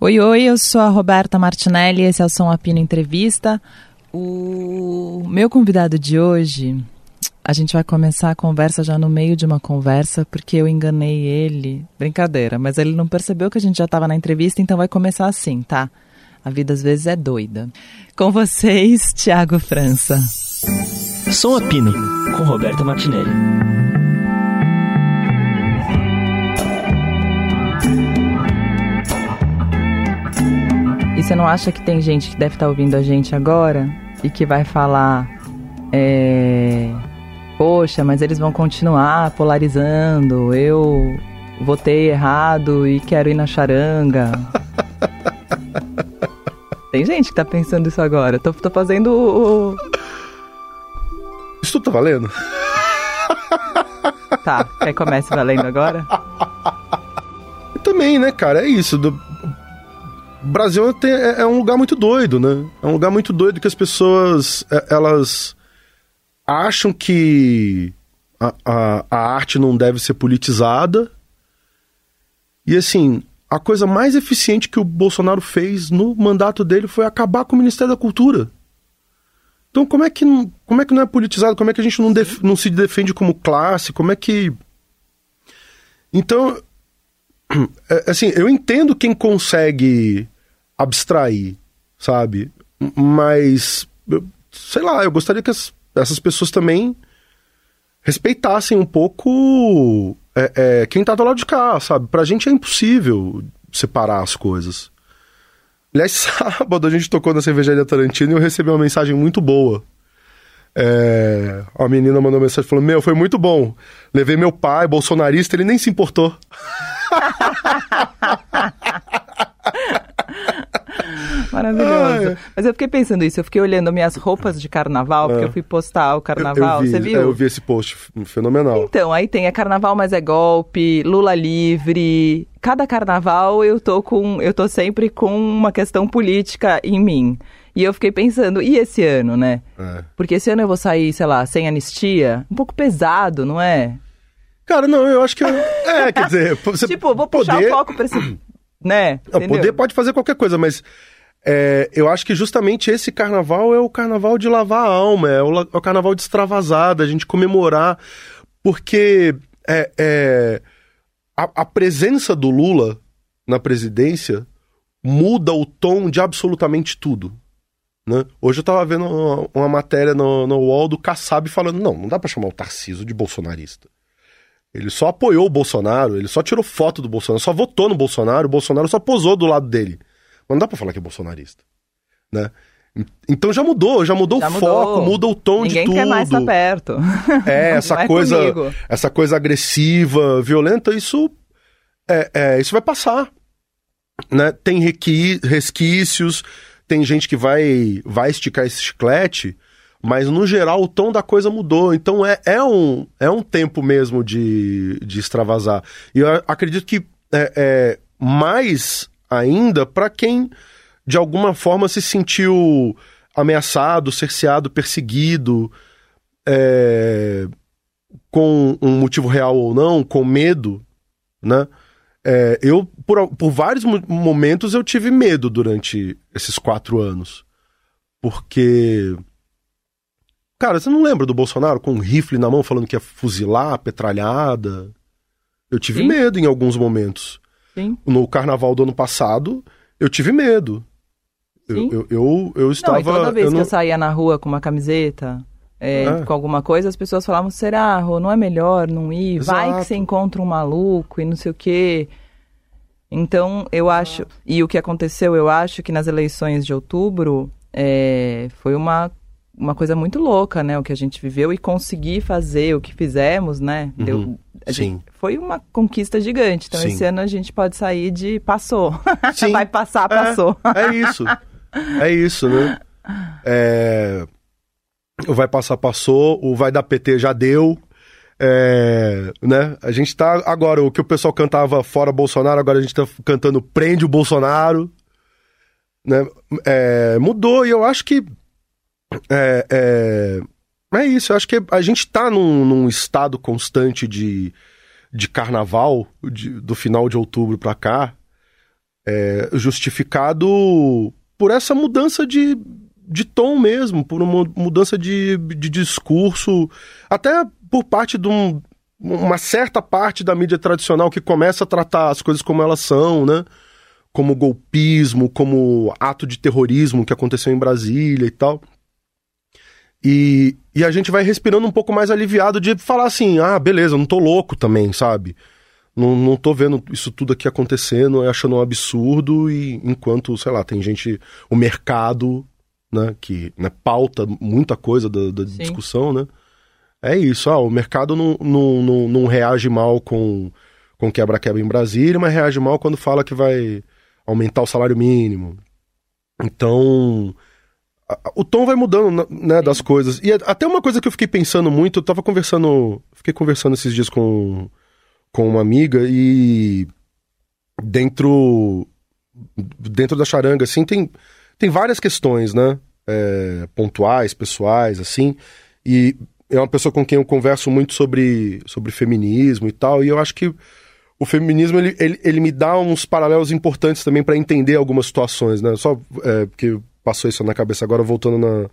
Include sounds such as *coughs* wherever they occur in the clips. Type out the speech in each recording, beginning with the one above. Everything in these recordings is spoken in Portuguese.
Oi, oi, eu sou a Roberta Martinelli, esse é o Som Apino Entrevista. O meu convidado de hoje, a gente vai começar a conversa já no meio de uma conversa, porque eu enganei ele. Brincadeira, mas ele não percebeu que a gente já estava na entrevista, então vai começar assim, tá? A vida às vezes é doida. Com vocês, Tiago França. Som Apino, com Roberta Martinelli. E você não acha que tem gente que deve estar ouvindo a gente agora e que vai falar, é, poxa, mas eles vão continuar polarizando, eu votei errado e quero ir na charanga. *laughs* tem gente que tá pensando isso agora. Tô, tô fazendo o. Isso tudo tá valendo? Tá, quer que comece valendo agora? *laughs* Também, né, cara, é isso. Do... Brasil é, é, um lugar muito doido, né? É um lugar muito doido que as pessoas, é, elas acham que a, a, a arte não deve ser politizada. E assim, a coisa mais eficiente que o Bolsonaro fez no mandato dele foi acabar com o Ministério da Cultura. Então, como é que não, como é, que não é politizado? Como é que a gente não, def, não se defende como classe? Como é que. Então, é, assim, eu entendo quem consegue abstrair, sabe? Mas, sei lá, eu gostaria que as, essas pessoas também respeitassem um pouco é, é, quem tá do lado de cá, sabe? Pra gente é impossível separar as coisas. Aliás, *laughs* sábado a gente tocou na cervejaria Tarantino e eu recebi uma mensagem muito boa. É, a menina mandou mensagem falando: Meu, foi muito bom. Levei meu pai, bolsonarista, ele nem se importou. *laughs* *laughs* Maravilhoso. Ai. Mas eu fiquei pensando isso, eu fiquei olhando minhas roupas de carnaval, porque é. eu fui postar o carnaval. Eu, eu vi, Você viu? É, eu vi esse post fenomenal. Então, aí tem é carnaval, mas é golpe, Lula livre. Cada carnaval eu tô com. Eu tô sempre com uma questão política em mim. E eu fiquei pensando, e esse ano, né? É. Porque esse ano eu vou sair, sei lá, sem anistia. Um pouco pesado, não é? Cara, não, eu acho que. *laughs* É, quer dizer. Você tipo, vou puxar poder... o foco pra esse. *clears throat* né? Não, poder pode fazer qualquer coisa, mas. É, eu acho que justamente esse carnaval é o carnaval de lavar a alma, é o, é o carnaval de extravasada, a gente comemorar. Porque é, é a, a presença do Lula na presidência muda o tom de absolutamente tudo. Né? Hoje eu tava vendo uma, uma, matéria no, no UOL do Kassab falando: não, não dá para chamar o Tarciso de bolsonarista. Ele só apoiou o Bolsonaro, ele só tirou foto do Bolsonaro, só votou no Bolsonaro, o Bolsonaro só posou do lado dele. Mas não dá pra falar que é bolsonarista. Né? Então já mudou, já mudou já o mudou. foco, muda o tom Ninguém de tudo. Ninguém quer mais estar perto. É, *laughs* essa coisa, essa coisa agressiva, violenta, isso é, é, isso vai passar. Né? Tem resquícios, tem gente que vai, vai esticar esse chiclete, mas no geral o tom da coisa mudou. Então é, é, um, é um tempo mesmo de, de extravasar. E eu acredito que é, é mais ainda para quem de alguma forma se sentiu ameaçado, cerceado, perseguido, é, com um motivo real ou não, com medo, né? É, eu, por, por vários momentos, eu tive medo durante esses quatro anos. Porque. Cara, você não lembra do Bolsonaro com um rifle na mão falando que ia fuzilar petralhada? Eu tive Sim. medo em alguns momentos. Sim. No carnaval do ano passado, eu tive medo. Eu, eu, eu, eu, estava. Não, toda vez eu que eu saía na rua com uma camiseta, é, é. com alguma coisa, as pessoas falavam: será, Rô, não é melhor não ir? Exato. Vai que você encontra um maluco e não sei o quê. Então, eu acho. E o que aconteceu, eu acho que nas eleições de outubro é, foi uma, uma coisa muito louca, né? O que a gente viveu e conseguir fazer o que fizemos, né? Uhum. Deu, Sim. Gente, foi uma conquista gigante. Então, Sim. esse ano a gente pode sair de passou. *laughs* Vai passar, passou. É, é isso. *laughs* É isso, né? É o vai passar passou, o vai dar PT já deu. É, né? A gente tá agora, o que o pessoal cantava fora Bolsonaro, agora a gente tá cantando prende o Bolsonaro. Né? É, mudou e eu acho que é, é, é, isso, eu acho que a gente tá num, num estado constante de, de carnaval de, do final de outubro pra cá. é, justificado por essa mudança de, de tom mesmo, por uma mudança de, de discurso, até por parte de um, uma certa parte da mídia tradicional que começa a tratar as coisas como elas são, né? Como golpismo, como ato de terrorismo que aconteceu em Brasília e tal. E, e a gente vai respirando um pouco mais aliviado de falar assim: ah, beleza, não tô louco também, sabe? Não, não tô vendo isso tudo aqui acontecendo, achando um absurdo, e enquanto, sei lá, tem gente, o mercado, né, que né, pauta muita coisa da, da discussão, né? É isso, ah, o mercado não, não, não, não reage mal com, com quebra-quebra em Brasília, mas reage mal quando fala que vai aumentar o salário mínimo. Então, o tom vai mudando, né, das coisas. E até uma coisa que eu fiquei pensando muito, eu tava conversando, fiquei conversando esses dias com, com uma amiga e dentro dentro da charanga, assim, tem, tem várias questões, né, é, pontuais, pessoais, assim, e é uma pessoa com quem eu converso muito sobre, sobre feminismo e tal, e eu acho que o feminismo ele, ele, ele me dá uns paralelos importantes também para entender algumas situações, né? Só é, porque passou isso na cabeça agora, voltando na,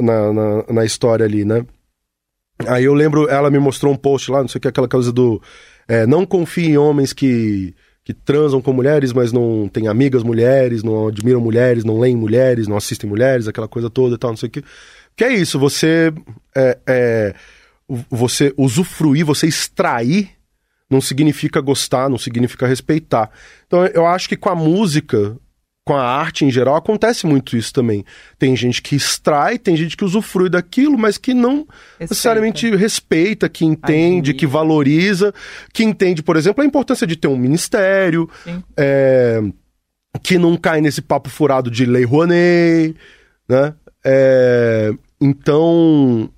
na, na, na, história ali, né? Aí eu lembro, ela me mostrou um post lá, não sei o que, aquela coisa do. É, não confie em homens que, que transam com mulheres, mas não têm amigas mulheres, não admiram mulheres, não leem mulheres, não assistem mulheres, aquela coisa toda e tal, não sei o que. Que é isso, você é, é, você usufruir, você extrair, não significa gostar, não significa respeitar. Então eu acho que com a música, com a arte em geral, acontece muito isso também. Tem gente que extrai, tem gente que usufrui daquilo, mas que não respeita. necessariamente respeita, que entende, que valoriza, que entende, por exemplo, a importância de ter um ministério, é, que não cai nesse papo furado de lei Rouanet, né? É, então,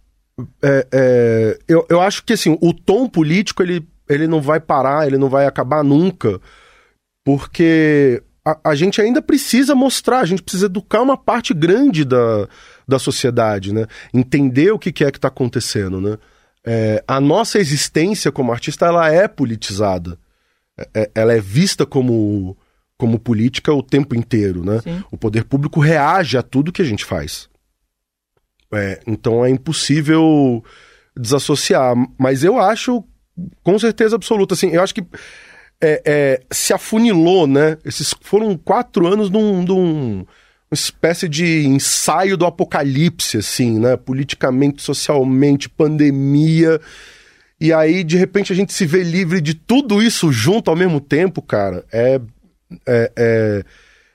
é, é, eu, eu acho que assim, o tom político ele, ele não vai parar, ele não vai acabar nunca, porque a, a gente ainda precisa mostrar, a gente precisa educar uma parte grande da, da sociedade, né? Entender o que, que é que está acontecendo, né? É, a nossa existência como artista ela é politizada, é, é, ela é vista como como política o tempo inteiro, né? Sim. O poder público reage a tudo que a gente faz. É, então é impossível desassociar. Mas eu acho, com certeza absoluta, assim, eu acho que é, é, se afunilou, né? Esses foram quatro anos num, num, uma espécie de ensaio do apocalipse, assim, né? Politicamente, socialmente, pandemia. E aí, de repente, a gente se vê livre de tudo isso junto ao mesmo tempo, cara. É. é, é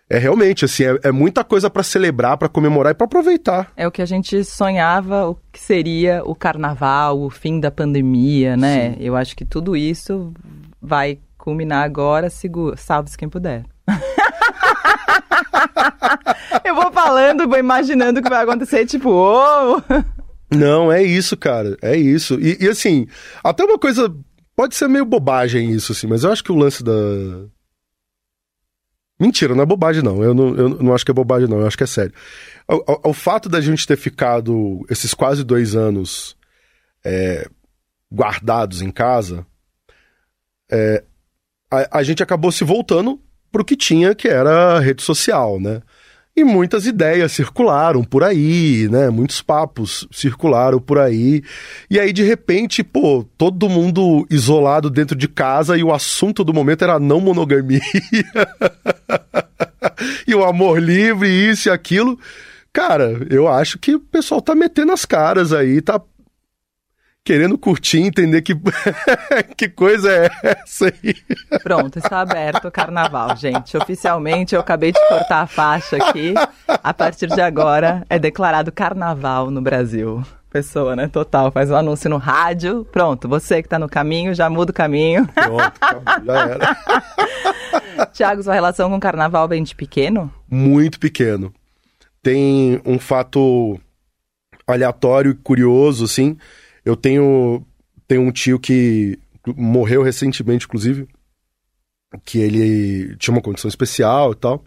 é realmente, assim, é, é muita coisa para celebrar, para comemorar e para aproveitar. É o que a gente sonhava, o que seria o carnaval, o fim da pandemia, né? Sim. Eu acho que tudo isso vai culminar agora, seguro, salve-se quem puder. *laughs* Eu vou falando, vou imaginando o que vai acontecer, tipo, oh! Não, é isso, cara, é isso. E, e assim, até uma coisa, pode ser meio bobagem isso, assim, mas eu acho que o lance da, Mentira, não é bobagem, não. Eu não, eu não acho que é bobagem, não. Eu acho que é sério. O, o, o fato da gente ter ficado esses quase dois anos é, guardados em casa, é, a, a, gente acabou se voltando pro que tinha, que era rede social, né? E muitas ideias circularam por aí, né? Muitos papos circularam por aí. E aí, de repente, pô, todo mundo isolado dentro de casa e o assunto do momento era não monogamia. *laughs* e o amor livre, isso e aquilo. Cara, eu acho que o pessoal tá metendo as caras aí, tá querendo curtir, entender que, *laughs* que coisa é essa aí. Pronto, está aberto o carnaval, gente. Oficialmente, eu acabei de cortar a faixa aqui. A partir de agora, é declarado carnaval no Brasil. Pessoa, né? Total. Faz um anúncio no rádio. Pronto, você que está no caminho, já muda o caminho. Pronto, já era. Tiago, sua relação com o carnaval vem de pequeno? Muito pequeno. Tem um fato aleatório e curioso, assim eu tenho, tenho um tio que morreu recentemente, inclusive, que ele tinha uma condição especial e tal.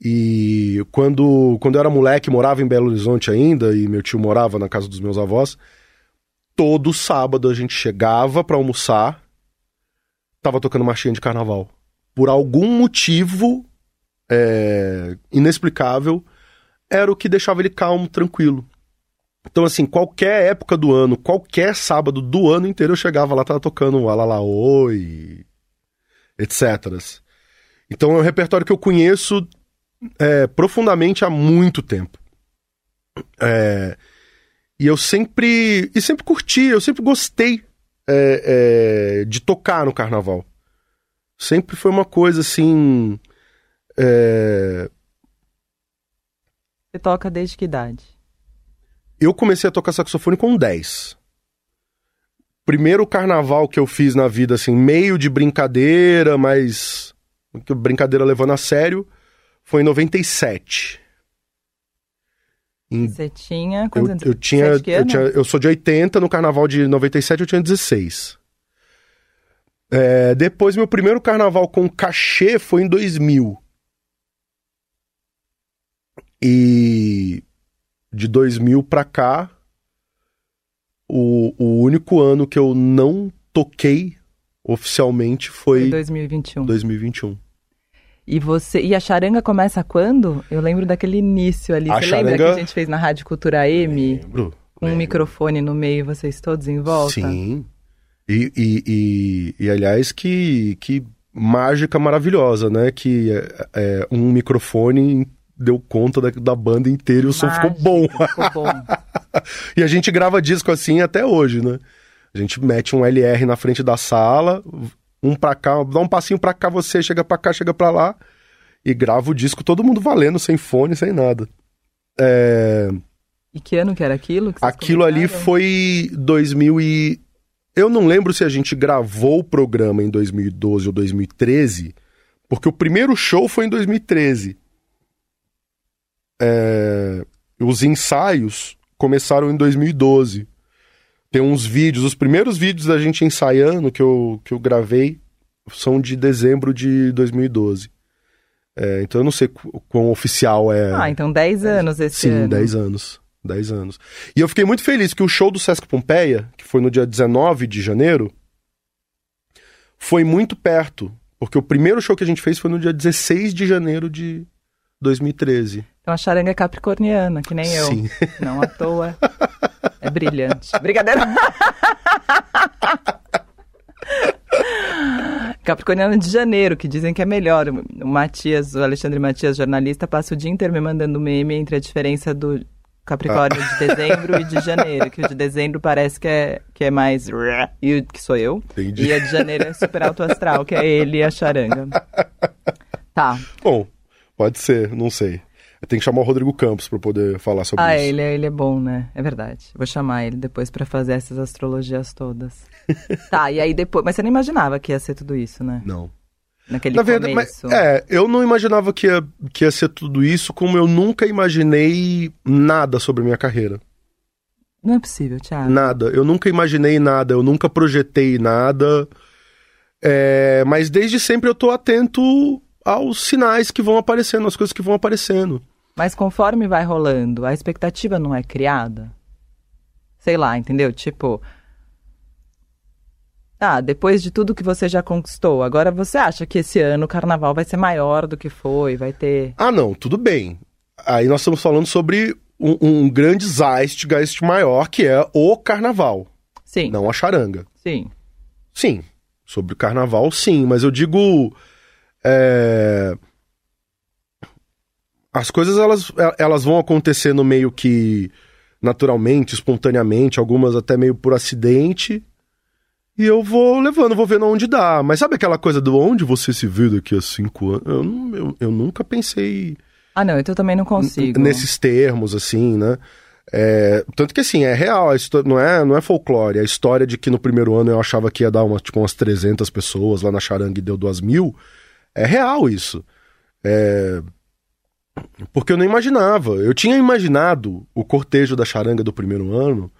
E quando, quando eu era moleque, morava em Belo Horizonte ainda, e meu tio morava na casa dos meus avós, todo sábado a gente chegava para almoçar, tava tocando marchinha de carnaval. por algum motivo é, inexplicável, era o que deixava ele calmo, tranquilo. Então, assim, qualquer época do ano, qualquer sábado do ano inteiro, eu chegava lá, tava tocando o Alala Oi, etc. Então é um repertório que eu conheço é, profundamente há muito tempo. É, e eu sempre. E sempre curti, eu sempre gostei é, é de tocar no carnaval. Sempre foi uma coisa assim. É, Você toca desde que idade? Eu comecei a tocar saxofone com 10. Primeiro carnaval que eu fiz na vida, assim, meio de brincadeira, mas. Brincadeira levando a sério, foi em 97. Em... Você tinha. Eu, eu, tinha, eu tinha. Eu sou de 80, no carnaval de 97 eu tinha 16. É, depois, meu primeiro carnaval com cachê foi em 2000. E de 2000 pra cá, o, o único ano que eu não toquei oficialmente foi. Foi 2021. 2021. E você e a charanga começa quando? Eu lembro daquele início ali. A você charanga... lembra que a gente fez na Rádio Cultura M? Lembro. Com lembro. um microfone no meio, vocês todos em volta? Sim. E, e, e, e aliás, que, que mágica maravilhosa, né? Que é, é, um microfone deu conta da, da banda inteira e o som ficou bom. Ficou bom. *laughs* e a gente grava disco assim até hoje, né? A gente mete um LR na frente da sala, um pra cá, dá um passinho pra cá, você chega pra cá, chega pra lá, e grava o disco todo mundo valendo, sem fone, sem nada. É... E que ano que era aquilo? Que aquilo ali foi 2000 e... Eu não lembro se a gente gravou o programa em 2012 ou 2013, porque o primeiro show foi em 2013. É... Os ensaios começaram em 2012. Tem uns vídeos, os primeiros vídeos da gente ensaiando que eu, que eu gravei são de dezembro de 2012. É, então eu não sei quão oficial é. Ah, então 10 anos esse Sim, ano. Sim, 10 anos. 10 anos. E eu fiquei muito feliz que o show do Sesc Pompeia, que foi no dia 19 de janeiro, foi muito perto. Porque o primeiro show que a gente fez foi no dia 16 de janeiro de 2013. Então a charanga é capricorniana, que nem eu. Sim. Não à toa. É brilhante. *laughs* Brincadeira. Capricorniano de janeiro, que dizem que é melhor. O Matias, o Alexandre Matias, jornalista, passa o dia inteiro me mandando meme entre a diferença do Capricórnio ah. de dezembro e de janeiro. Que o de dezembro parece que é, que é mais. E que sou eu. Entendi. E a de janeiro é super alto astral, que é ele e a charanga. Tá. Bom, pode ser, não sei. Tem que chamar o Rodrigo Campos para poder falar sobre ah, isso. Ah, ele, é, ele é bom, né? É verdade. Vou chamar ele depois para fazer essas astrologias todas. *laughs* tá, e aí depois. Mas você não imaginava que ia ser tudo isso, né? Não. Naquele Na verdade, começo. Mas, é, eu não imaginava que ia, que ia ser tudo isso, como eu nunca imaginei nada sobre minha carreira. Não é possível, Thiago. Nada. Eu nunca imaginei nada, eu nunca projetei nada. É, mas desde sempre eu tô atento aos sinais que vão aparecendo, às coisas que vão aparecendo. Mas conforme vai rolando, a expectativa não é criada? Sei lá, entendeu? Tipo. Ah, depois de tudo que você já conquistou, agora você acha que esse ano o carnaval vai ser maior do que foi? Vai ter. Ah, não, tudo bem. Aí nós estamos falando sobre um, um grande Zeitgeist maior, que é o carnaval. Sim. Não a charanga. Sim. Sim. Sobre o carnaval, sim. Mas eu digo. É... As coisas elas, elas vão acontecendo meio que naturalmente, espontaneamente, algumas até meio por acidente. E eu vou levando, vou vendo onde dá. Mas sabe aquela coisa do onde você se vê daqui a cinco anos? Eu, eu, eu nunca pensei. Ah, não, eu também não consigo. Nesses termos, assim, né? É, tanto que assim, é real, não é, não é folclore. A história de que no primeiro ano eu achava que ia dar uma, tipo, umas 300 pessoas lá na Charanga e deu duas mil. É real isso. É... Porque eu não imaginava. Eu tinha imaginado o cortejo da charanga do primeiro ano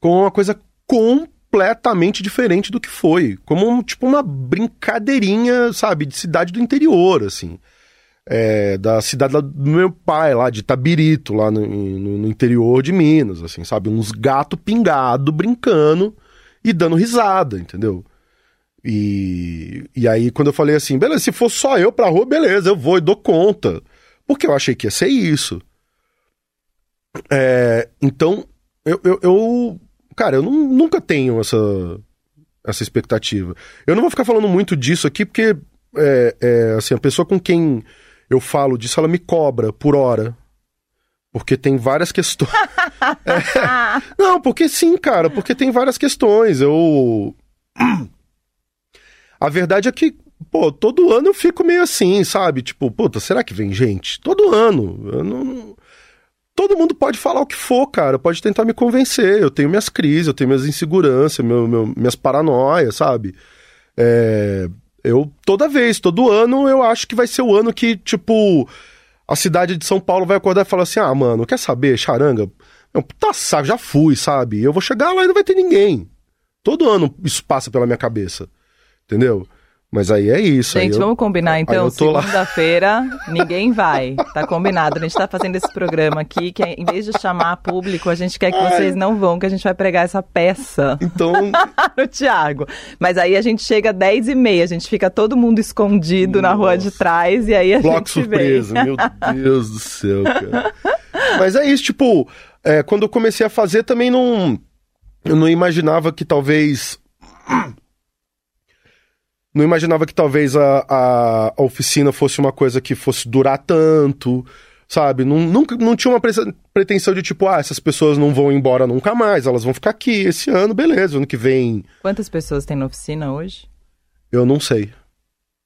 como uma coisa completamente diferente do que foi. Como um, tipo uma brincadeirinha, sabe, de cidade do interior, assim. É, da cidade do meu pai, lá de Tabirito, lá no, no, interior de Minas, assim, sabe? Uns gato pingado brincando e dando risada, entendeu? E, e aí, quando eu falei assim, beleza, se for só eu pra rua, beleza, eu vou e dou conta. Porque eu achei que ia ser isso. É, então, eu, eu, eu, Cara, eu não, nunca tenho essa, essa expectativa. Eu não vou ficar falando muito disso aqui, porque é, é, assim, a pessoa com quem eu falo disso, ela me cobra por hora. Porque tem várias questões. *laughs* é, não, porque sim, cara, porque tem várias questões. Eu. *clears throat* A verdade é que, pô, todo ano eu fico meio assim, sabe? Tipo, puta, será que vem gente? Todo ano. Eu não. Todo mundo pode falar o que for, cara. Pode tentar me convencer. Eu tenho minhas crises, eu tenho minhas inseguranças, meu, meu, minhas paranoias, sabe? É, eu, toda vez, todo ano, eu acho que vai ser o ano que, tipo, a cidade de São Paulo vai acordar e falar assim: ah, mano, quer saber, charanga? Tá saco, já fui, sabe? Eu vou chegar lá e não vai ter ninguém. Todo ano isso passa pela minha cabeça. Entendeu? Mas aí é isso. Gente, vamos combinar então. Segunda-feira, ninguém vai. Tá combinado. A gente tá fazendo esse programa aqui, que em vez de chamar público, a gente quer que vocês não vão, que a gente vai pregar essa peça. Então. *laughs* no Tiago. Mas aí a gente chega às 10 e meia, a gente fica todo mundo escondido Nossa. na rua de trás e aí a Bloco gente. surpresa, vem. meu Deus do céu, cara. Mas é isso, tipo, é, quando eu comecei a fazer também não. Eu não imaginava que talvez não imaginava que talvez a, a, a, oficina fosse uma coisa que fosse durar tanto, sabe? Não, nunca, não tinha uma pretensão de tipo, ah, essas pessoas não vão embora nunca mais, elas vão ficar aqui esse ano, beleza, ano que vem. Quantas pessoas tem na oficina hoje? Eu não sei.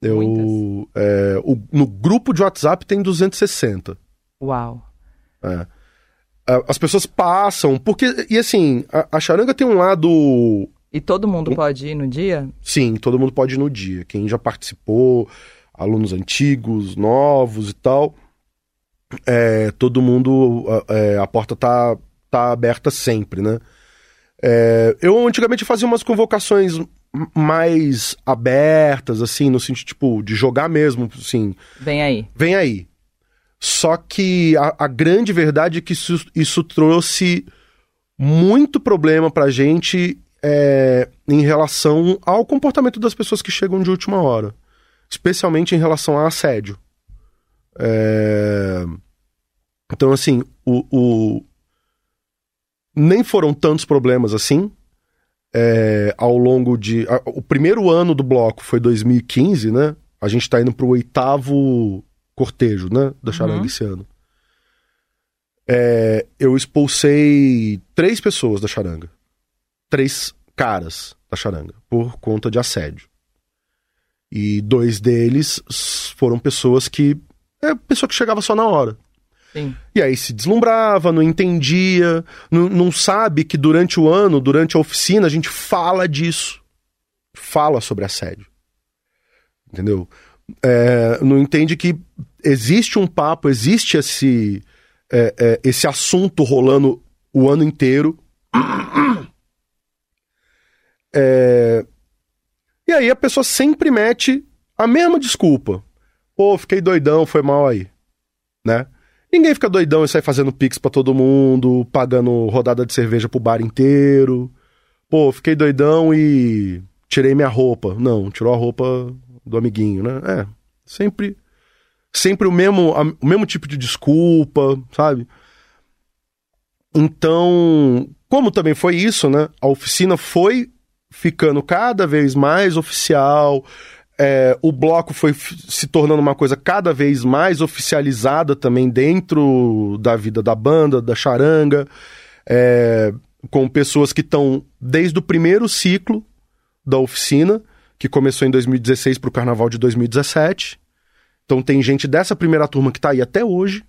Eu, é, o, no grupo de WhatsApp tem 260. Uau. É. As pessoas passam, porque, e assim, a, a charanga tem um lado e todo mundo pode ir no dia? Sim, todo mundo pode ir no dia. Quem já participou, alunos antigos, novos e tal, é, todo mundo, é, a porta tá, tá aberta sempre, né? É, eu antigamente fazia umas convocações mais abertas, assim, no sentido, tipo, de jogar mesmo, assim. Vem aí. Vem aí. Só que a, a grande verdade é que isso, isso trouxe muito problema pra gente é, em relação ao comportamento das pessoas que chegam de última hora, especialmente em relação a assédio. É... Então, assim, o, o, nem foram tantos problemas assim. É, ao longo de. A, o primeiro ano do bloco foi 2015, né? A gente tá indo pro oitavo cortejo, né? Da charanga uhum. esse ano. É, eu expulsei três pessoas da charanga três caras da charanga por conta de assédio. E dois deles foram pessoas que. É pessoa que chegava só na hora. Sim. E aí se deslumbrava, não entendia, não, não sabe que durante o ano, durante a oficina, a gente fala disso. Fala sobre assédio. Entendeu? É, não entende que existe um papo, existe esse, é, é, esse assunto rolando o ano inteiro *coughs* é... E aí a pessoa sempre mete a mesma desculpa. Pô, fiquei doidão, foi mal aí. Né? Ninguém fica doidão e sai fazendo pix pra todo mundo, pagando rodada de cerveja pro bar inteiro. Pô, fiquei doidão e tirei minha roupa. Não, tirou a roupa do amiguinho, né? É, sempre sempre o mesmo, o mesmo tipo de desculpa, sabe? Então, como também foi isso, né? A oficina foi ficando cada vez mais oficial. É, o bloco foi se tornando uma coisa cada vez mais oficializada também dentro da vida da banda, da charanga, é, com pessoas que estão desde o primeiro ciclo da oficina, que começou em 2016 para o carnaval de 2017. Então tem gente dessa primeira turma que está aí até hoje,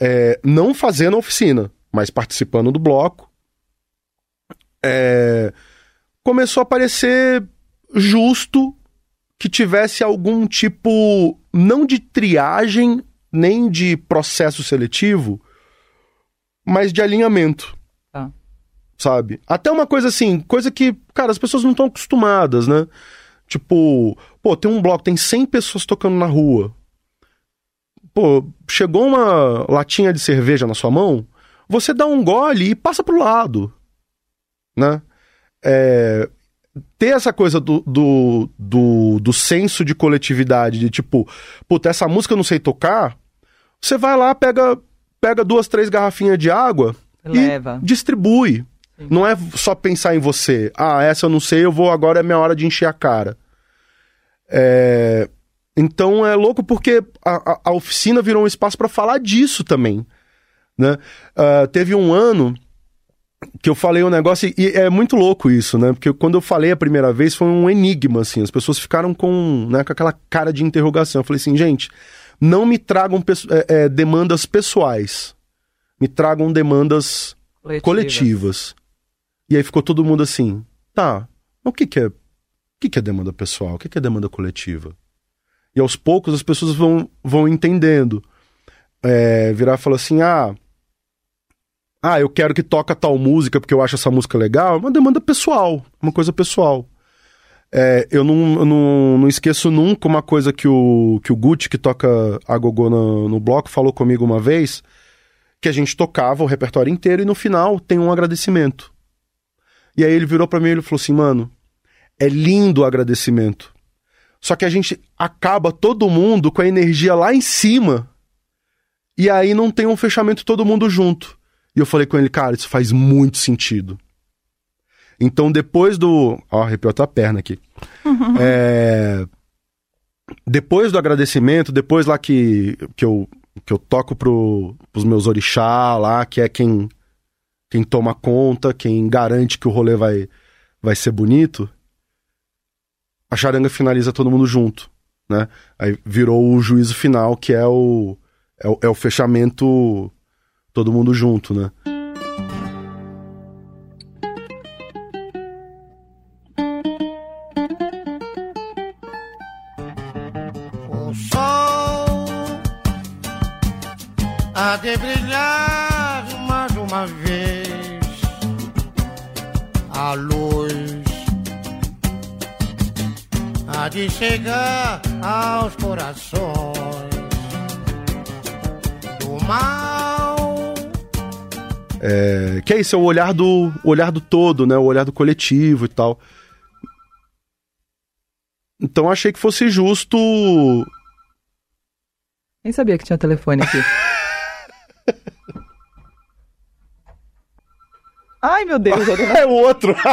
é, não fazendo oficina, mas participando do bloco. É, começou a parecer justo que tivesse algum tipo, não de triagem, nem de processo seletivo, mas de alinhamento. Tá. Sabe? Até uma coisa assim, coisa que, cara, as pessoas não estão acostumadas, né? Tipo, pô, tem um bloco, tem 100 pessoas tocando na rua. Pô, chegou uma latinha de cerveja na sua mão, você dá um gole e passa pro lado, né? É, ter essa coisa do, do, do, do, senso de coletividade, de tipo, puta, essa música eu não sei tocar, você vai lá, pega, pega duas, três garrafinhas de água Leva. e distribui. Sim. Não é só pensar em você. Ah, essa eu não sei, eu vou agora é minha hora de encher a cara. É... Então é louco porque a, a, a oficina virou um espaço para falar disso também. Né? Uh, teve um ano que eu falei um negócio e é muito louco isso, né? Porque quando eu falei a primeira vez foi um enigma, assim. As pessoas ficaram com, né, com aquela cara de interrogação. Eu falei assim, gente, não me tragam é, é, demandas pessoais, me tragam demandas coletivas. coletivas. E aí ficou todo mundo assim, tá, o que que é, o que que é demanda pessoal? O que que é demanda coletiva? E aos poucos as pessoas vão, vão entendendo. É, virar e falar assim, ah, ah, eu quero que toca tal música porque eu acho essa música legal, é uma demanda pessoal, uma coisa pessoal. É, eu não, eu não, não esqueço nunca uma coisa que o, que o Gucci, que toca a gogô no, no bloco, falou comigo uma vez, que a gente tocava o repertório inteiro e no final tem um agradecimento. E aí ele virou para mim e falou assim, mano, é lindo o agradecimento. Só que a gente acaba todo mundo com a energia lá em cima e aí não tem um fechamento todo mundo junto. E eu falei com ele, cara, isso faz muito sentido. Então, depois do. Ó, arrepiou a perna aqui. Uhum. É... Depois do agradecimento, depois lá que, que, eu, que eu toco pro, pros meus orixá lá, que é quem, quem toma conta, quem garante que o rolê vai, vai ser bonito, a charanga finaliza todo mundo junto, né? Aí virou o juízo final, que é o, é o, é o fechamento todo mundo junto, né? de brilhar mais uma vez a luz há de chegar aos corações do mal. É, que é isso, é o olhar do o olhar do todo, né? O olhar do coletivo e tal. Então achei que fosse justo. Nem sabia que tinha telefone aqui. *laughs* Ai, meu Deus. *laughs* é o outro. *laughs*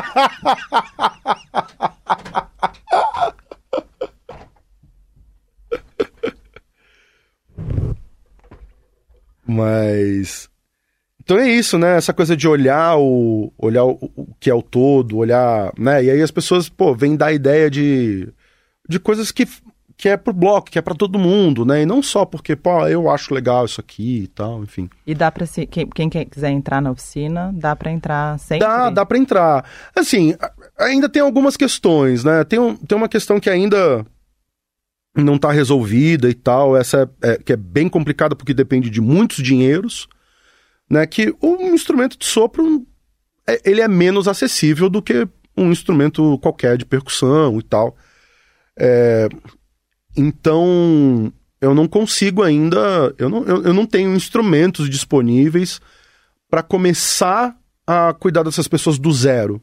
Mas. Então é isso, né? Essa coisa de olhar o. olhar o, o que é o todo, olhar. né? E aí as pessoas, pô, vêm dar ideia de. de coisas que que é pro bloco, que é para todo mundo, né? E não só porque, pô, eu acho legal isso aqui e tal, enfim. E dá para se quem, quem quiser entrar na oficina, dá para entrar sempre? Dá, dá para entrar. Assim, ainda tem algumas questões, né? Tem, um, tem uma questão que ainda não está resolvida e tal, essa é, é, que é bem complicada porque depende de muitos dinheiros, né? Que um instrumento de sopro é, ele é menos acessível do que um instrumento qualquer de percussão e tal. É, então, eu não consigo ainda, eu não, eu, eu não tenho instrumentos disponíveis para começar a cuidar dessas pessoas do zero.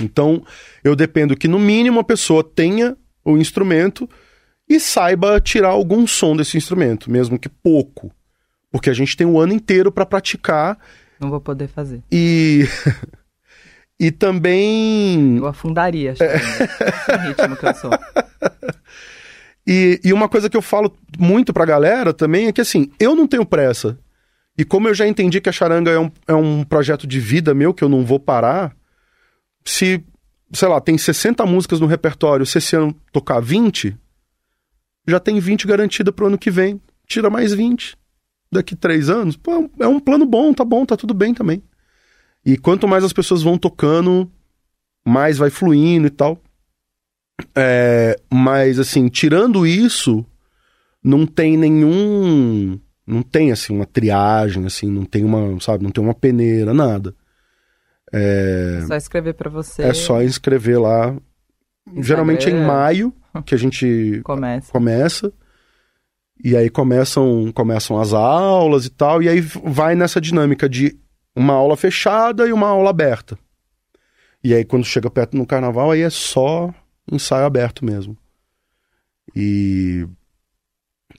Então, eu dependo que no mínimo a pessoa tenha o instrumento e saiba tirar algum som desse instrumento, mesmo que pouco. Porque a gente tem o ano inteiro para praticar. Não vou poder fazer. E *laughs* e também eu afundaria, acho, é... no *laughs* ritmo que eu sou. E, e uma coisa que eu falo muito pra galera também é que assim, eu não tenho pressa. E como eu já entendi que a charanga é um, é um projeto de vida meu, que eu não vou parar, se, sei lá, tem 60 músicas no repertório, se esse ano tocar 20, já tem 20 garantida pro ano que vem. Tira mais 20. Daqui três anos, pô, é um plano bom, tá bom, tá tudo bem também. E quanto mais as pessoas vão tocando, mais vai fluindo e tal. É, mas, assim, tirando isso, não tem nenhum. Não tem, assim, uma triagem, assim, não tem uma, sabe, não tem uma peneira, nada. É, é só escrever para você. É só escrever lá. Instagram. Geralmente é em maio que a gente começa. começa. E aí começam, começam as aulas e tal, e aí vai nessa dinâmica de uma aula fechada e uma aula aberta. E aí quando chega perto no carnaval, aí é só ensaio aberto mesmo. E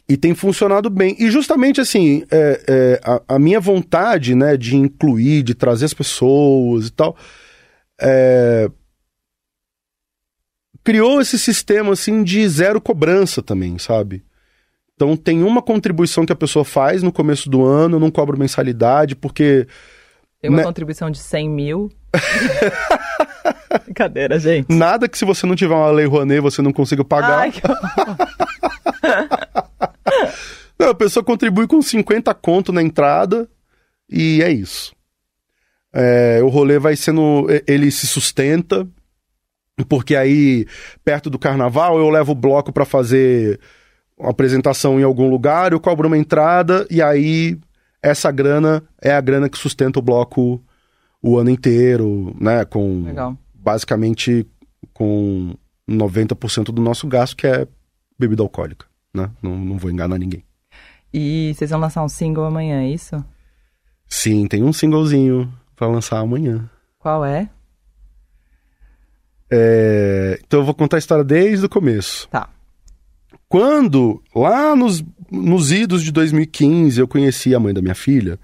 e tem funcionado bem. E justamente assim, é, é, a, a, minha vontade, né, de incluir, de trazer as pessoas e tal, é, criou esse sistema assim de zero cobrança também, sabe? Então tem uma contribuição que a pessoa faz no começo do ano, não cobro mensalidade, porque. Tem uma né... contribuição de 100 mil. *laughs* Brincadeira, gente. Nada que se você não tiver uma lei Rouanet você não consiga pagar. Ai, que... *laughs* não, a pessoa contribui com 50 conto na entrada e é isso. É, o rolê vai sendo. Ele se sustenta, porque aí, perto do carnaval, eu levo o bloco para fazer uma apresentação em algum lugar, eu cobro uma entrada e aí essa grana é a grana que sustenta o bloco o ano inteiro, né? Com Legal. basicamente com 90% do nosso gasto, que é bebida alcoólica, né? Não, não vou enganar ninguém. E vocês vão lançar um single amanhã, é isso? Sim, tem um singlezinho para lançar amanhã. Qual é? é? Então eu vou contar a história desde o começo. Tá. Quando, lá nos, nos idos de 2015, eu conheci a mãe da minha filha,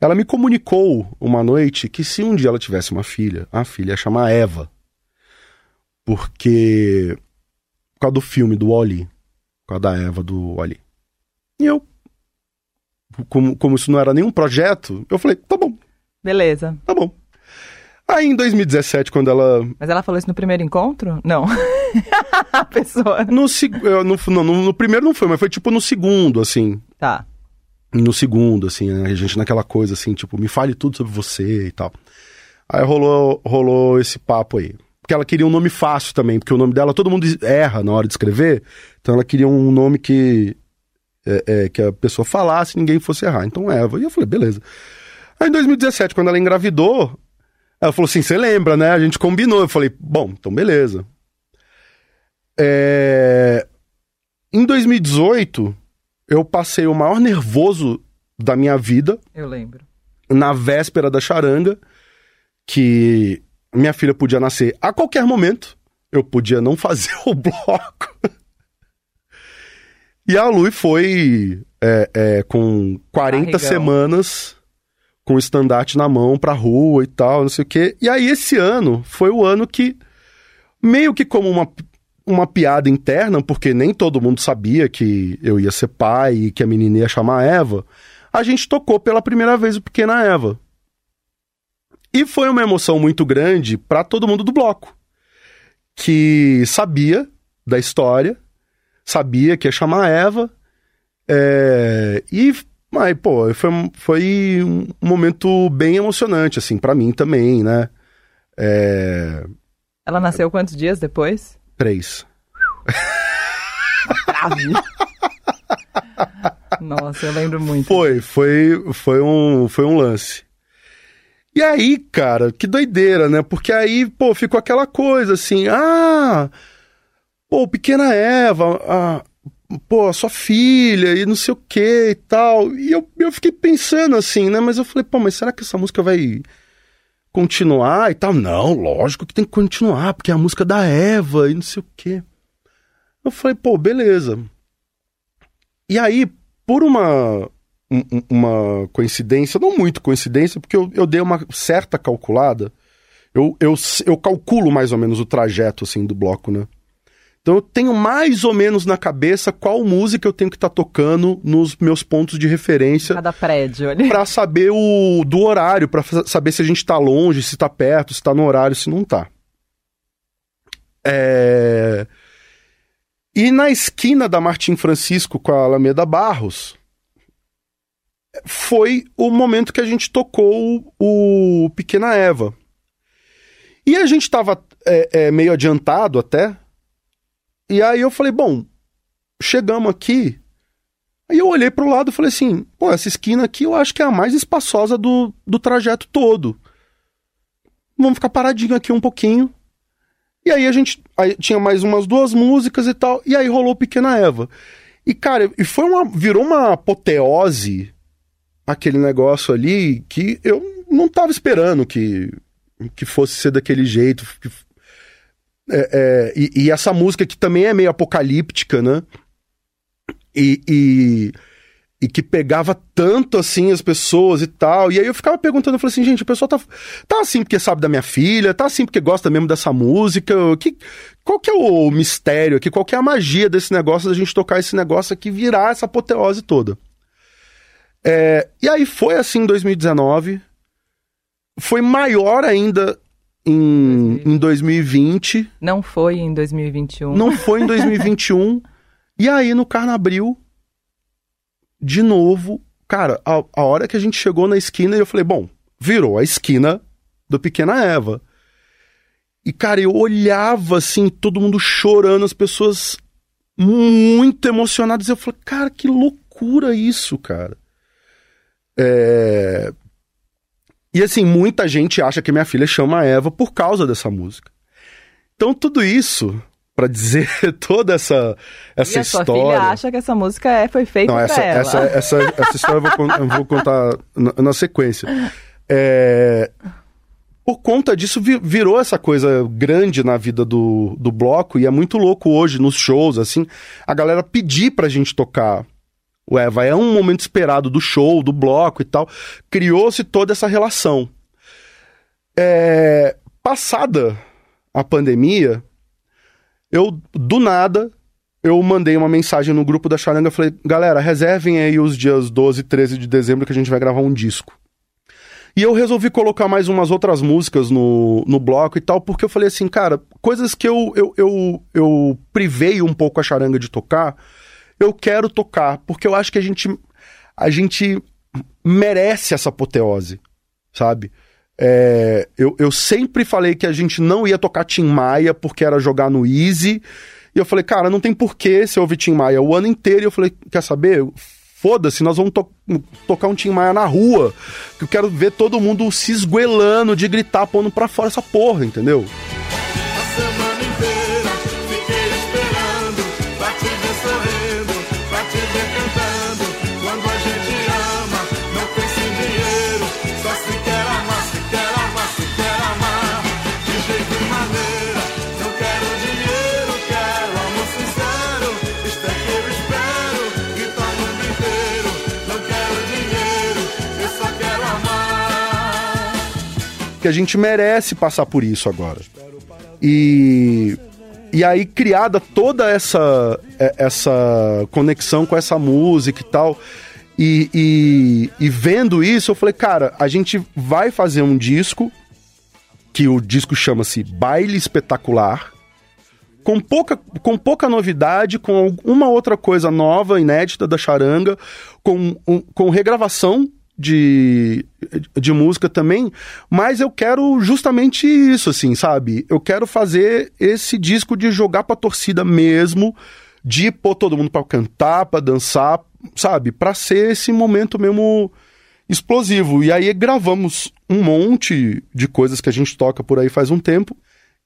ela me comunicou uma noite que se um dia ela tivesse uma filha, a filha ia chamar Eva. Porque. Por causa do filme do Wally. Por causa da Eva do Wally. E eu. Como, como isso não era nenhum projeto, eu falei, tá bom. Beleza. Tá bom. Aí em 2017, quando ela. Mas ela falou isso no primeiro encontro? Não. *laughs* a pessoa. No, no, no, no, primeiro não foi, mas foi tipo no segundo, assim. Tá no segundo, assim, né? a gente naquela coisa assim, tipo, me fale tudo sobre você e tal. Aí rolou, rolou esse papo aí. Porque ela queria um nome fácil também, porque o nome dela todo mundo erra na hora de escrever, então ela queria um nome que, é, é, que a pessoa falasse e ninguém fosse errar. Então Eva. E eu falei, beleza. Aí em 2017, quando ela engravidou, ela falou assim: você lembra, né? A gente combinou. Eu falei, bom, então beleza. É... Em 2018 eu passei o maior nervoso da minha vida. Eu lembro. Na véspera da charanga, que minha filha podia nascer a qualquer momento. Eu podia não fazer *laughs* o bloco. e a Lui foi é, é, com 40 Barrigão. semanas com o estandarte na mão pra rua e tal, não sei o quê. E aí esse ano foi o ano que, meio que como uma uma piada interna, porque nem todo mundo sabia que eu ia ser pai e que a menina ia chamar Eva, a gente tocou pela primeira vez o Pequena Eva. E foi uma emoção muito grande para todo mundo do bloco, que sabia da história, sabia que ia chamar Eva, é... e mas, pô, foi, foi um momento bem emocionante, assim, para mim também, né? É... Ela nasceu quantos dias depois? Três. *laughs* Nossa, eu lembro muito. Foi, foi, foi um, foi um lance. E aí, cara, que doideira, né? Porque aí, pô, ficou aquela coisa assim, ah, pô, pequena Eva, ah, pô, sua filha e não sei o que e tal. E eu, eu fiquei pensando assim, né? Mas eu falei, pô, mas será que essa música vai continuar e tal. Não, lógico que tem que continuar, porque é a música da Eva e não sei o quê. Eu falei, pô, beleza. E aí, por uma, uma coincidência, não muito coincidência, porque eu, eu dei uma certa calculada, eu, eu, eu calculo mais ou menos o trajeto, assim, do bloco, né? Então eu tenho mais ou menos na cabeça qual música eu tenho que estar tá tocando nos meus pontos de referência. Cada prédio ali. Pra saber o do horário, para saber se a gente tá longe, se tá perto, se tá no horário, se não tá. É... E na esquina da Martim Francisco com a Alameda Barros, foi o momento que a gente tocou o Pequena Eva. E a gente estava é, é, meio adiantado até, e aí eu falei, bom, chegamos aqui. Aí eu olhei para o lado e falei assim, pô, essa esquina aqui eu acho que é a mais espaçosa do, do trajeto todo. Vamos ficar paradinho aqui um pouquinho. E aí a gente aí tinha mais umas duas músicas e tal, e aí rolou Pequena Eva. E cara, e foi uma virou uma apoteose aquele negócio ali que eu não tava esperando que que fosse ser daquele jeito. Que, é, é, e, e, essa música que também é meio apocalíptica, né? E, e, e, que pegava tanto assim as pessoas e tal. E aí eu ficava perguntando, eu falei assim, gente, o pessoal tá, tá assim porque sabe da minha filha, tá assim porque gosta mesmo dessa música. Que, qual que é o mistério aqui? Qual que é a magia desse negócio, da gente tocar esse negócio aqui, virar essa apoteose toda? É, e aí foi assim em 2019. Foi maior ainda em, em 2020. Não foi em 2021. Não foi em 2021. *laughs* e aí no Carnabril, de novo, cara, a, a hora que a gente chegou na esquina, eu falei, bom, virou a esquina do Pequena Eva. E, cara, eu olhava assim, todo mundo chorando, as pessoas muito emocionadas. Eu falei, cara, que loucura isso, cara. É... E assim, muita gente acha que minha filha chama Eva por causa dessa música. Então, tudo isso para dizer *laughs* toda essa, essa e a história. Sua filha acha que essa música é, foi feita Não, essa, ela. Essa, essa, essa história eu vou, eu vou contar na, na sequência. É, por conta disso, virou essa coisa grande na vida do, do bloco, e é muito louco hoje nos shows, assim, a galera pedir pra gente tocar o Eva. É um momento esperado do show, do bloco e tal. Criou-se toda essa relação. É, passada a pandemia, eu, do nada, eu mandei uma mensagem no grupo da Charanga, falei, galera, reservem aí os dias 12 e 13 de dezembro que a gente vai gravar um disco. E eu resolvi colocar mais umas outras músicas no, no bloco e tal, porque eu falei assim, cara, coisas que eu, eu, eu, eu privei um pouco a charanga de tocar, eu quero tocar, porque eu acho que a gente, a gente merece essa apoteose, sabe? É, eu, eu sempre falei que a gente não ia tocar Tim Maia porque era jogar no Easy. E eu falei, cara, não tem porquê se eu ouvir Tim Maia o ano inteiro. E eu falei, quer saber? Foda-se, nós vamos to tocar um Tim Maia na rua. Que eu quero ver todo mundo se esguelando de gritar, pondo pra fora essa porra, entendeu? Que a gente merece passar por isso agora. E e aí criada toda essa é, essa conexão com essa música e tal. E, e, e, vendo isso, eu falei, cara, a gente vai fazer um disco que o disco chama-se Baile Espetacular, com pouca, com pouca novidade, com uma outra coisa nova, inédita da charanga, com, um, com regravação de, de música também, mas eu quero justamente isso, assim, sabe? Eu quero fazer esse disco de jogar pra torcida mesmo, de pôr todo mundo pra cantar, pra dançar, sabe? Pra ser esse momento mesmo explosivo. E aí gravamos um monte de coisas que a gente toca por aí faz um tempo,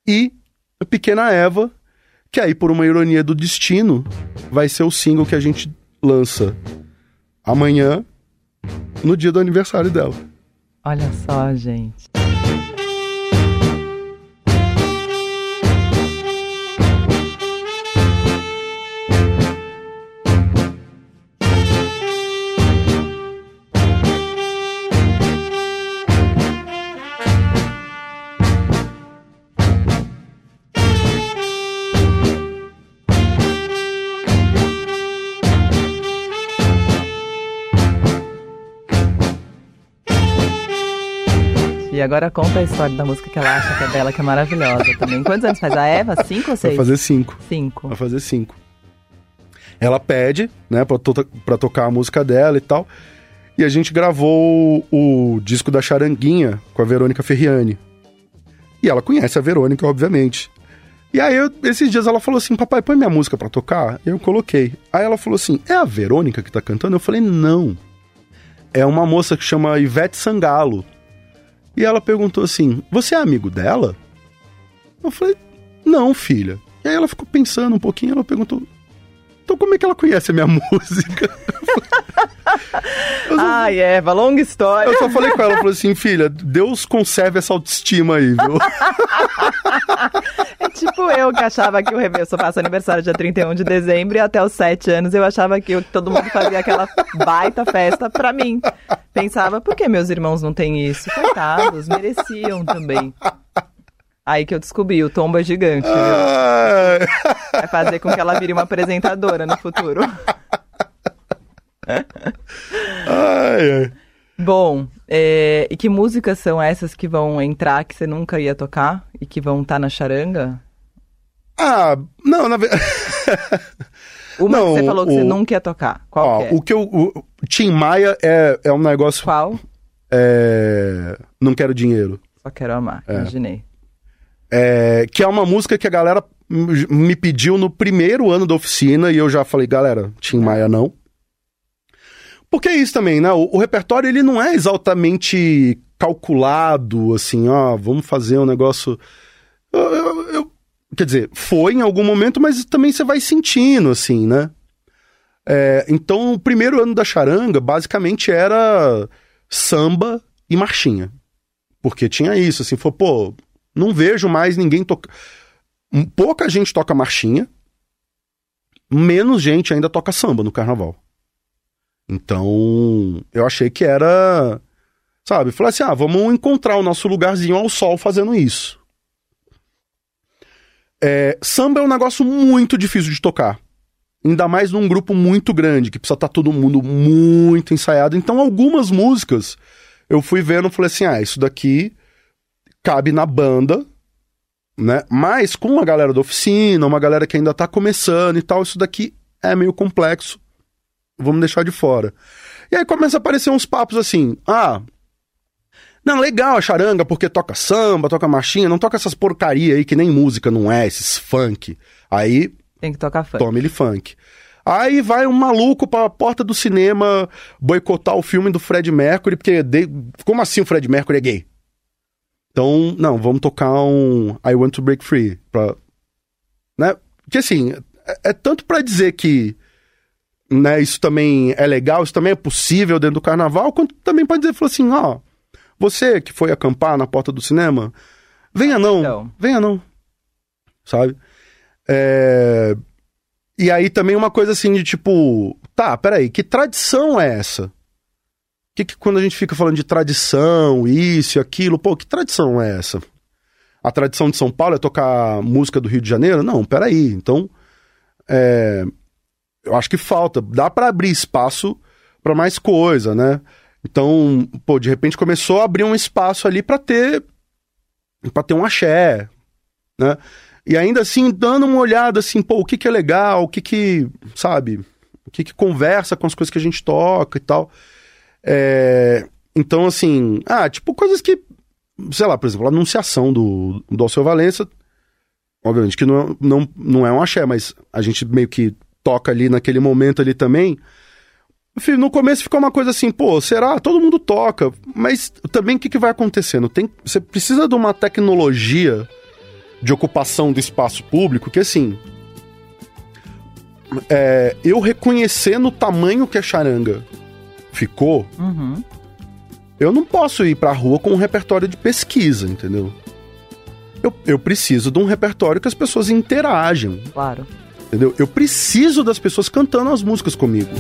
e a Pequena Eva, que aí, por uma ironia do destino, vai ser o single que a gente lança amanhã no dia do aniversário dela. Olha só, gente. Agora conta a história da música que ela acha que é dela, que é maravilhosa também. Quantos anos faz a Eva? Cinco ou seis? Vai fazer cinco. Cinco. Vai fazer cinco. Ela pede, né, pra, to pra tocar a música dela e tal. E a gente gravou o, disco da Charanguinha com a Verônica Ferriani. E ela conhece a Verônica, obviamente. E aí, eu, esses dias ela falou assim: Papai, põe minha música pra tocar. E eu coloquei. Aí ela falou assim: É a Verônica que tá cantando? Eu falei: Não. É uma moça que chama Ivete Sangalo. E ela perguntou assim: Você é amigo dela? Eu falei: Não, filha. E aí ela ficou pensando um pouquinho, ela perguntou: então como é que ela conhece a minha *laughs* música? *laughs* Ai, Eva, longa história. Eu só falei com ela, falei assim, filha, Deus conserve essa autoestima aí, viu? É tipo eu que achava que o eu só faço aniversário dia 31 de dezembro e até os 7 anos eu achava que, eu, que todo mundo fazia aquela baita festa pra mim. Pensava, por que meus irmãos não têm isso? Coitados, mereciam também. Aí que eu descobri, o tombo é gigante. Viu? Vai fazer com que ela vire uma apresentadora no futuro. ai, ai. Bom, é, e que músicas são essas que vão entrar que você nunca ia tocar e que vão estar tá na charanga? Ah, não, na verdade. *laughs* Uma não, que você falou que o... você nunca ia tocar. Qual ó, que é? O que eu. O Tim Maia é, é um negócio. Qual? É. Não quero dinheiro. Só quero amar, é. imaginei. É, que é uma música que a galera me pediu no primeiro ano da oficina e eu já falei, galera, Tim Maia não. Porque é isso também, né? O, o repertório ele não é exatamente calculado, assim, ó, vamos fazer um negócio. Eu, eu, eu, quer dizer, foi em algum momento, mas também você vai sentindo, assim, né? É, então, o primeiro ano da charanga, basicamente, era samba e marchinha. Porque tinha isso, assim, foi, pô, não vejo mais ninguém tocar. Pouca gente toca marchinha, menos gente ainda toca samba no carnaval. Então, eu achei que era. Sabe? Falei assim: ah, vamos encontrar o nosso lugarzinho ao sol fazendo isso. É, samba é um negócio muito difícil de tocar. Ainda mais num grupo muito grande, que precisa estar tá todo mundo muito ensaiado. Então, algumas músicas eu fui vendo e falei assim: ah, isso daqui cabe na banda, né? Mas com uma galera da oficina, uma galera que ainda tá começando e tal, isso daqui é meio complexo vamos deixar de fora. E aí começa a aparecer uns papos assim: ah, não, legal a charanga porque toca samba, toca marchinha, não toca essas porcaria aí que nem música não é, esses funk. Aí. Tem que tocar funk. Toma ele funk. Aí vai um maluco pra porta do cinema boicotar o filme do Fred Mercury, porque. De... Como assim o Fred Mercury é gay? Então, não, vamos tocar um I Want to Break Free. Pra... Né? Porque assim, é, é tanto para dizer que né, isso também é legal, isso também é possível dentro do carnaval, quanto também pode dizer, assim, ó, você que foi acampar na porta do cinema, venha não, então. venha não, sabe? É... E aí também uma coisa assim de tipo, tá, peraí, que tradição é essa? Que, que quando a gente fica falando de tradição, isso e aquilo, pô, que tradição é essa? A tradição de São Paulo é tocar música do Rio de Janeiro? Não, peraí. Então, é, eu acho que falta. Dá para abrir espaço para mais coisa, né? Então, pô, de repente começou a abrir um espaço ali para ter para ter um axé, né? E ainda assim, dando uma olhada assim, pô, o que que é legal, o que que, sabe, o que que conversa com as coisas que a gente toca e tal. É... Então, assim, ah, tipo, coisas que, sei lá, por exemplo, a anunciação do, do Alceu Valença, obviamente que não, não, não é um axé, mas a gente meio que toca ali naquele momento ali também. No começo ficou uma coisa assim, pô, será? Todo mundo toca, mas também o que, que vai acontecendo? Tem, você precisa de uma tecnologia de ocupação do espaço público que, assim, é, eu reconhecendo o tamanho que a charanga ficou, uhum. eu não posso ir pra rua com um repertório de pesquisa, entendeu? Eu, eu preciso de um repertório que as pessoas interagem. Claro. Entendeu? Eu preciso das pessoas cantando as músicas comigo.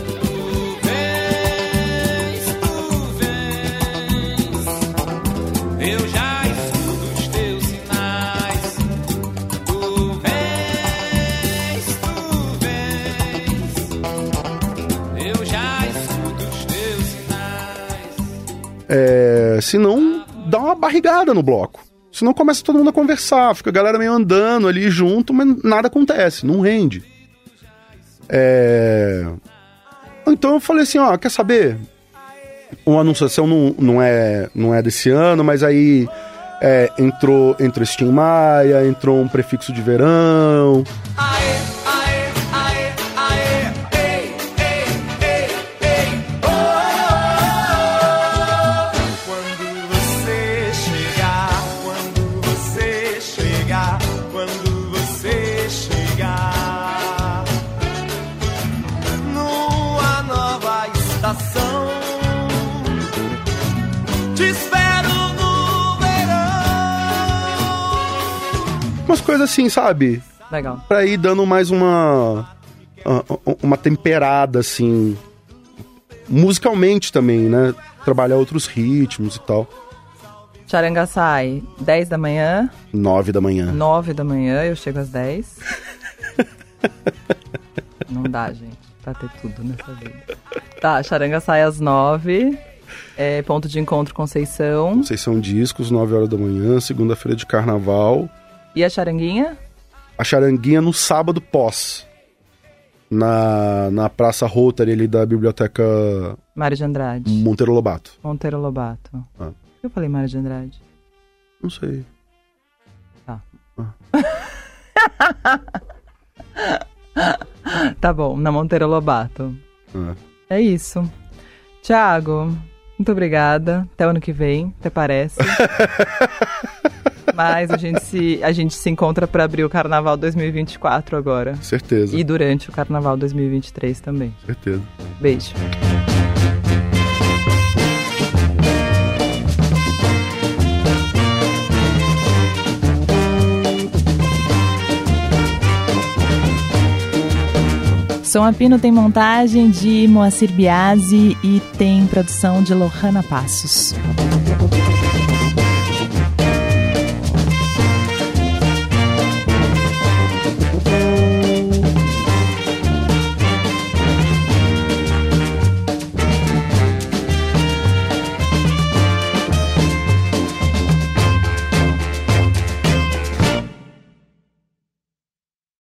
É, senão dá uma barrigada no bloco. Senão começa todo mundo a conversar, fica a galera meio andando ali junto, mas nada acontece, não rende. É... Então eu falei assim, ó, quer saber? Uma anunciação não, não, é, não é desse ano, mas aí é, entrou, entrou Steam Maia, entrou um prefixo de verão. Aê. Umas coisas assim, sabe? Legal. Pra ir dando mais uma. Uma temperada, assim. Musicalmente também, né? Trabalhar outros ritmos e tal. Charanga sai 10 da manhã. 9 da manhã. 9 da manhã, eu chego às 10. *laughs* Não dá, gente, pra ter tudo nessa vida. Tá, Charanga sai às 9. É, ponto de encontro Conceição. Conceição Discos, 9 horas da manhã, segunda-feira de carnaval. E a charanguinha? A charanguinha no sábado pós. Na, na Praça Rotary ali da Biblioteca... Mário de Andrade. Monteiro Lobato. Monteiro Lobato. Ah. Eu falei Mário de Andrade? Não sei. Tá. Ah. *laughs* tá bom, na Monteiro Lobato. Ah. É isso. Tiago, muito obrigada. Até o ano que vem, até parece. *laughs* Mas a gente se, a gente se encontra para abrir o Carnaval 2024 agora. Certeza. E durante o Carnaval 2023 também. Certeza. Beijo. Som Apino tem montagem de Moacir Biasi e tem produção de Lohana Passos.